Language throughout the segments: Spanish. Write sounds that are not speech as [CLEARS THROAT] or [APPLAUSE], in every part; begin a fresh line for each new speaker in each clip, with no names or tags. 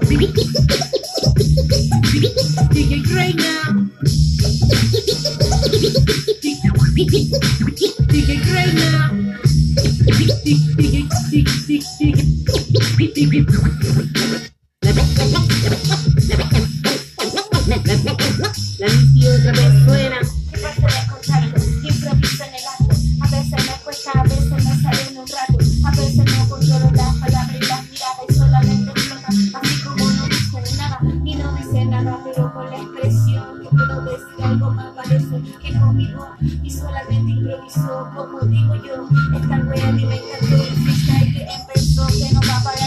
Dig it great now. Dig it great now. You're dig now. goma parece que conmigo y solamente improvisó. Como digo yo, esta wea a mí me encantó el freestyle que empezó, que no va a parar.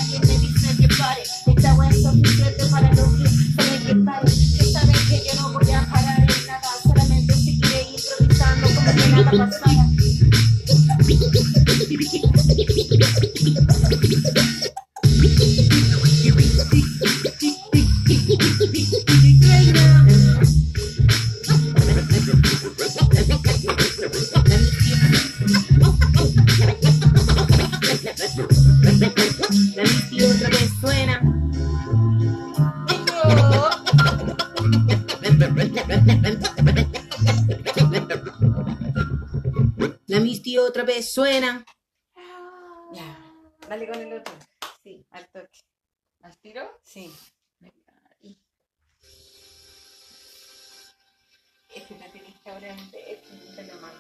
otra vez suena.
Ah. Dale con el otro. Sí, al toque.
¿Al tiro?
Sí. Este me tienes que abrir este te lo he.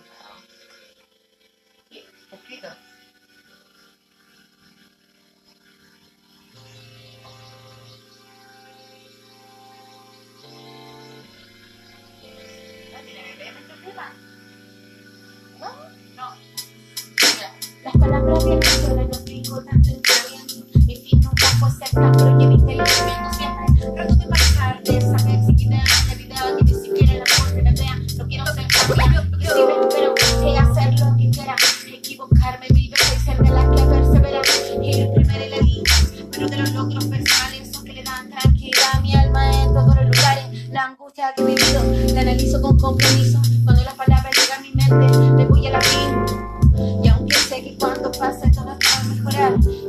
Y ¿No?
Las palabras de vienen solas, yo tengo tanto en tu entendimiento. Mi fin nunca fue cerca, pero yo vi que lo. Yeah.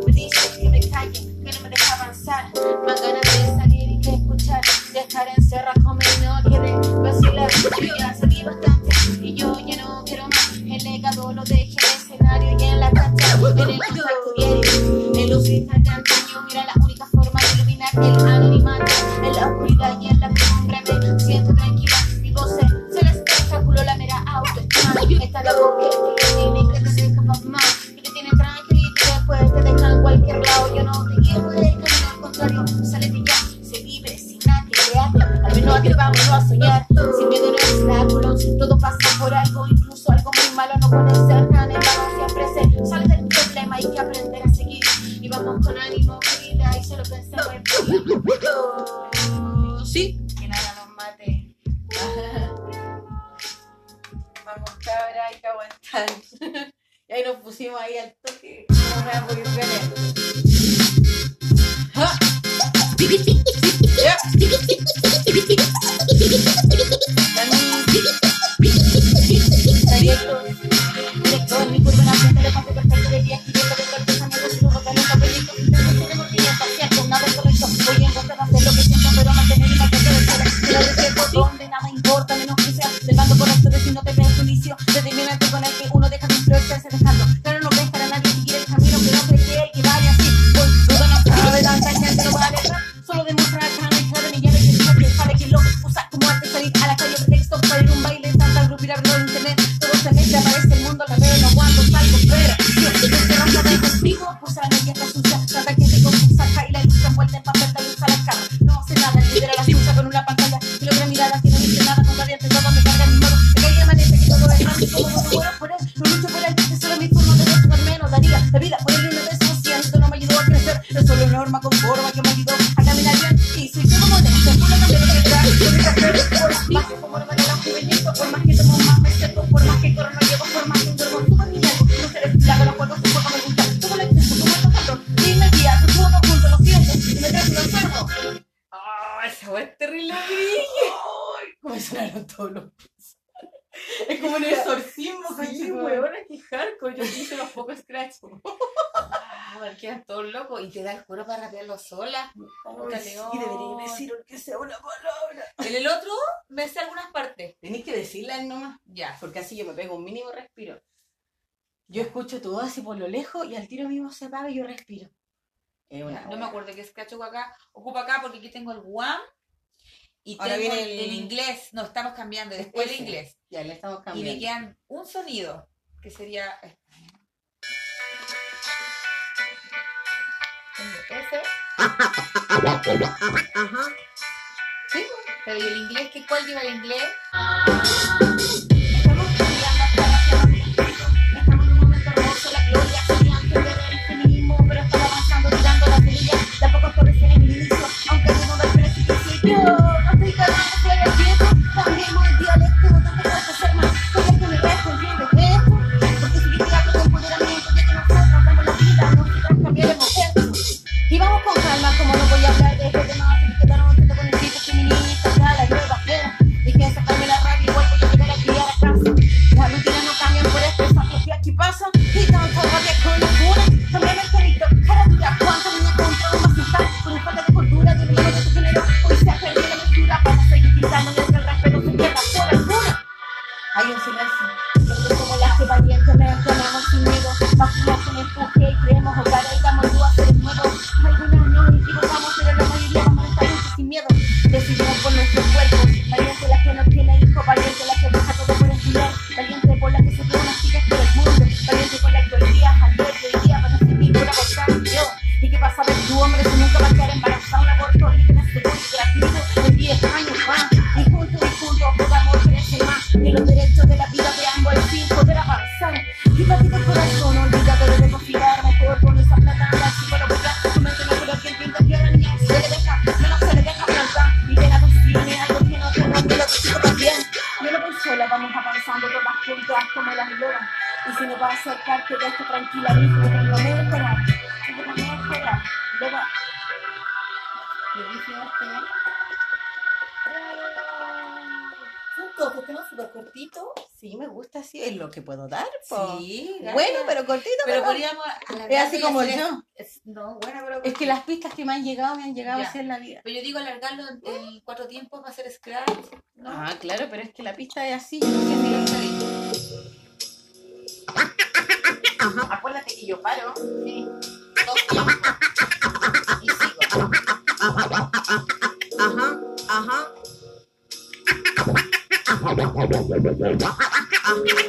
Tal vez no atrevámonos a soñar, sin miedo no es obstáculo, todo pasa por algo, incluso algo muy malo no puede ser tan en vano, siempre se sale del problema, hay que aprender a seguir, y vamos con ánimo, vida, y solo pensamos en vida.
Sí.
Que nada nos mate. vamos cabra, hay que aguantar. [LAUGHS] y ahí nos pusimos ahí al toque, no me voy a Sa kailan sa wala mapagkakita Es como un exorcismo,
sí, weón,
que hardcore. Yo hice los pocos scratch.
ah, quedan todos locos y te da el cuero para rapearlo sola. Oh, sí,
y debería decir que sea una palabra.
En el otro, me sé algunas partes.
Tenéis que decirlas nomás.
Ya,
porque así yo me pego un mínimo respiro. Yo escucho todo así por lo lejos y al tiro mismo se apaga y yo respiro. Es una
no, me acuerdo qué scratch ocupa acá. Ocupa acá porque aquí tengo el guam y
Ahora
tengo
viene
el... inglés, no, estamos cambiando, después el inglés.
Ya, le estamos cambiando.
Y me quedan un sonido, que sería... Este. [LAUGHS] Ese. Sí, pero ¿y el inglés? ¿Qué, ¿Cuál lleva el inglés?
servicio este.
Cinco, súper cortito.
Sí, me gusta así, es lo que puedo dar. Po.
Sí, gracias.
bueno, pero cortito.
Pero, podríamos.
Es así como yo.
No. bueno, pero.
Es que las pistas que me han llegado me han llegado
ya.
a ser la vida.
Pero yo digo alargarlo en cuatro tiempos va a ser scratch.
Ah, claro, pero es que la pista es así.
No sé si
Acuérdate que yo paro.
Sí. Dos tiempos.
Uh huh.
Uh huh.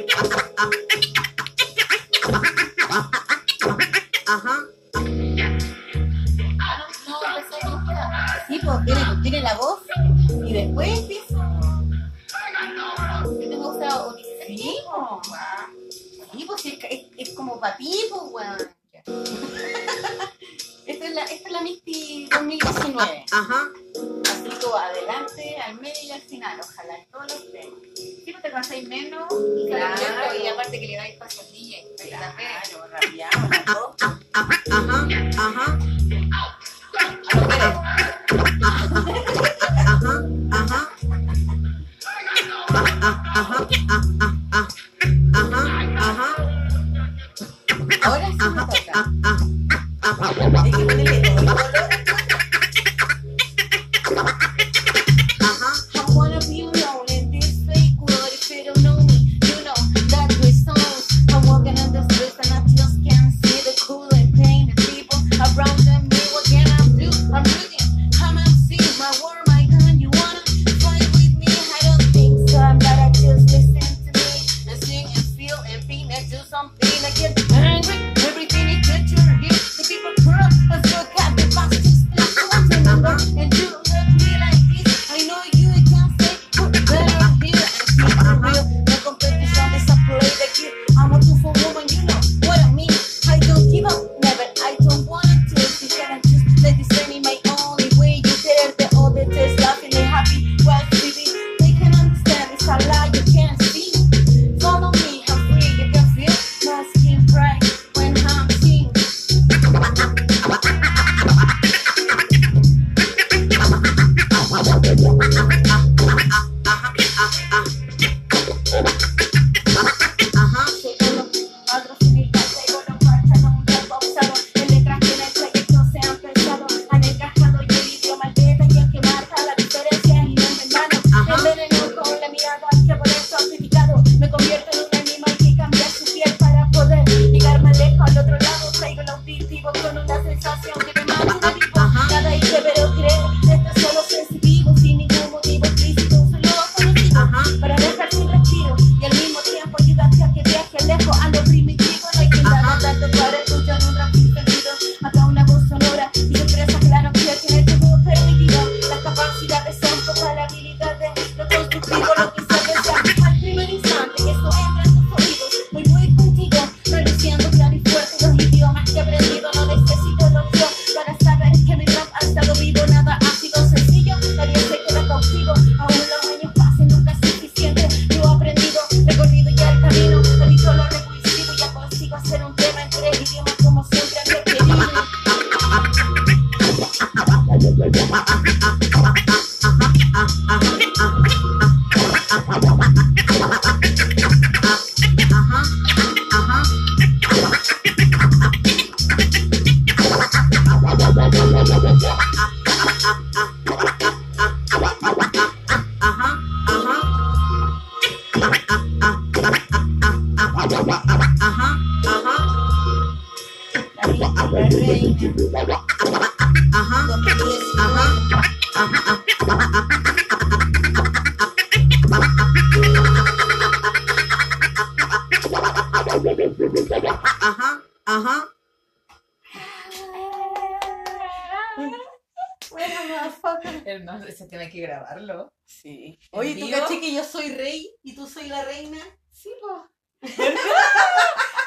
ese tema que grabarlo.
Sí. Oye, ¿tú caché que yo soy rey y tú soy la reina?
Sí, pues. [LAUGHS]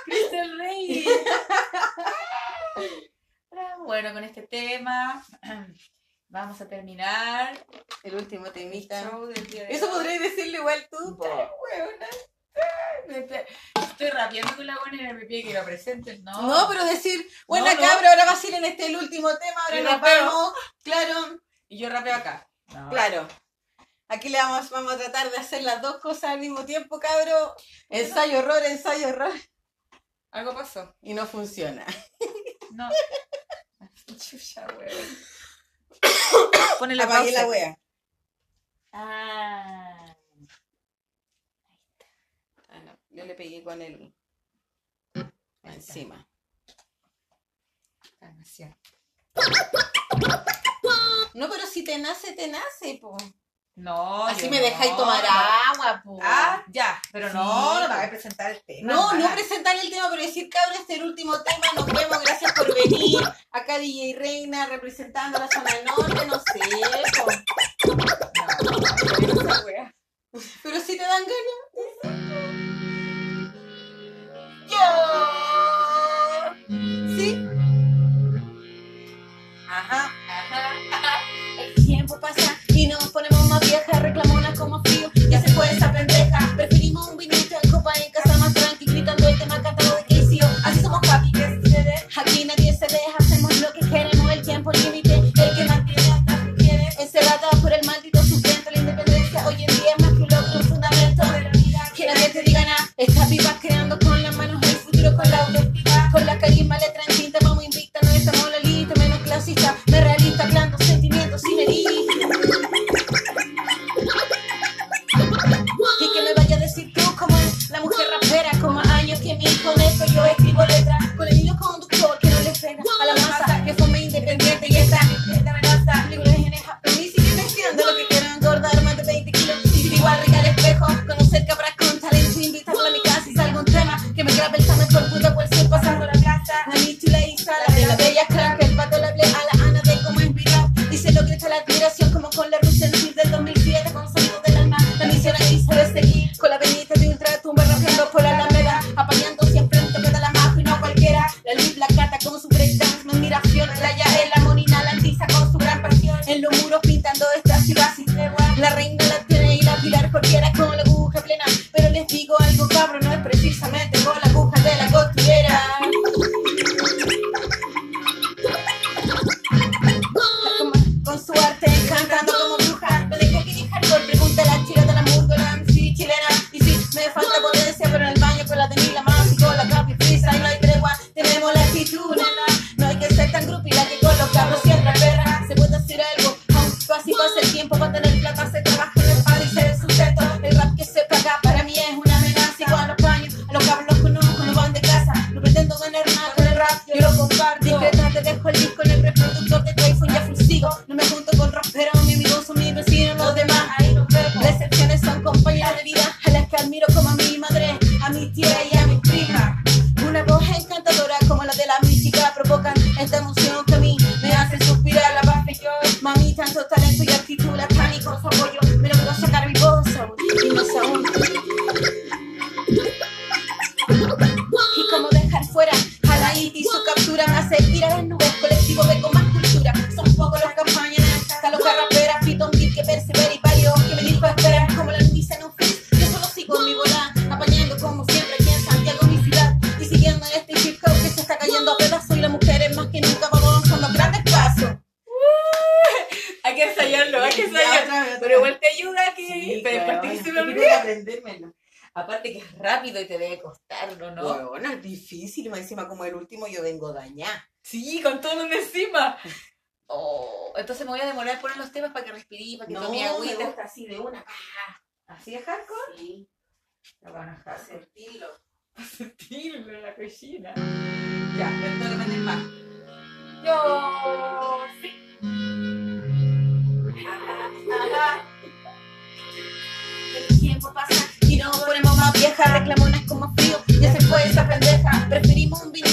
Cristian Rey. [LAUGHS] bueno, con este tema [CLEARS THROAT] vamos a terminar
el último temita. Eso podrías decirle igual tú.
Estoy rapeando con la buena y me pide que la presentes, ¿no?
No, pero decir, buena
no, no.
cabra, ahora va a ser en este el último tema, ahora nos vamos. Claro.
Y yo rapeo acá.
Claro. Aquí le vamos, vamos a tratar de hacer las dos cosas al mismo tiempo, cabro. Ensayo error, ensayo error.
Algo pasó.
Y no funciona.
No. [LAUGHS] Chucha, weón. Pone la pausa.
la wea.
Ah. Ahí está.
Ah, no. Yo le pegué con el encima.
Ah,
no, sí. No, pero si te nace, te nace, po.
No.
Así me dejáis
no.
tomar agua, po.
Ah, ya. Pero no, sí,
no
voy a presentar el tema.
No, no presentar el tema, pero decir, cabrón, este es el último tema. Nos vemos, gracias por venir. Acá DJ Reina representando la zona norte, no sé, po.
No, no, no,
pero si te dan ganas.
la reina yo lo comparto. Discreta, te dejo el disco en
el como el último, yo vengo dañada.
Sí, con todo lo encima. [LAUGHS] Oh, entonces me voy a demorar en poner los temas para que respiré, para que
no,
tome agüita.
Me gusta así de una.
Ah, ¿Así es hardcore?
Sí.
Lo van a sentirlo.
A sentirlo
en la cocina.
Ya, pero no más.
Yo sí. [LAUGHS]
El tiempo pasa y no ponemos más vieja reclamona como frío. Ya se fue esa pendeja. Preferimos un vino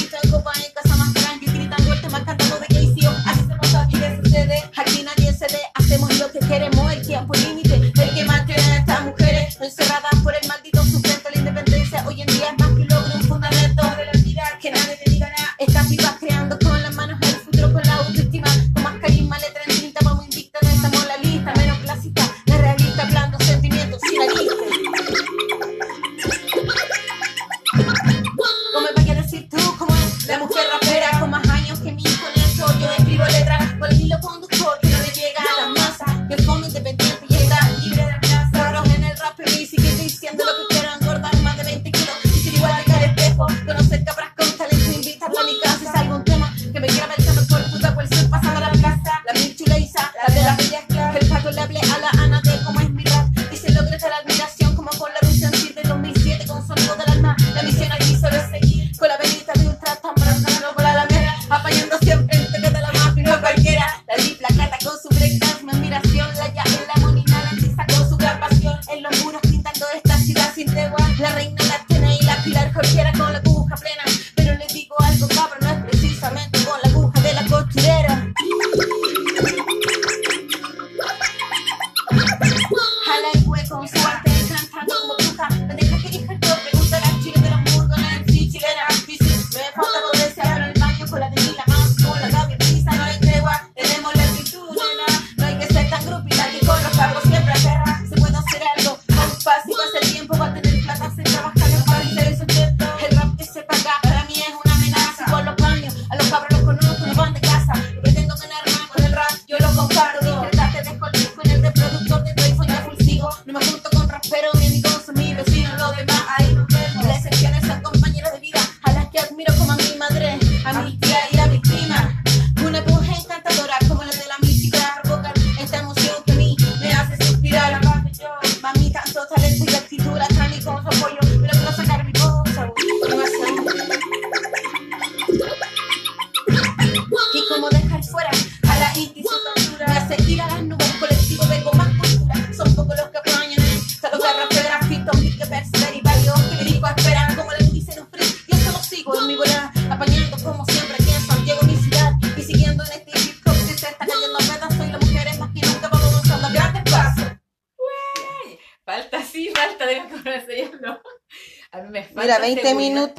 20
minutos.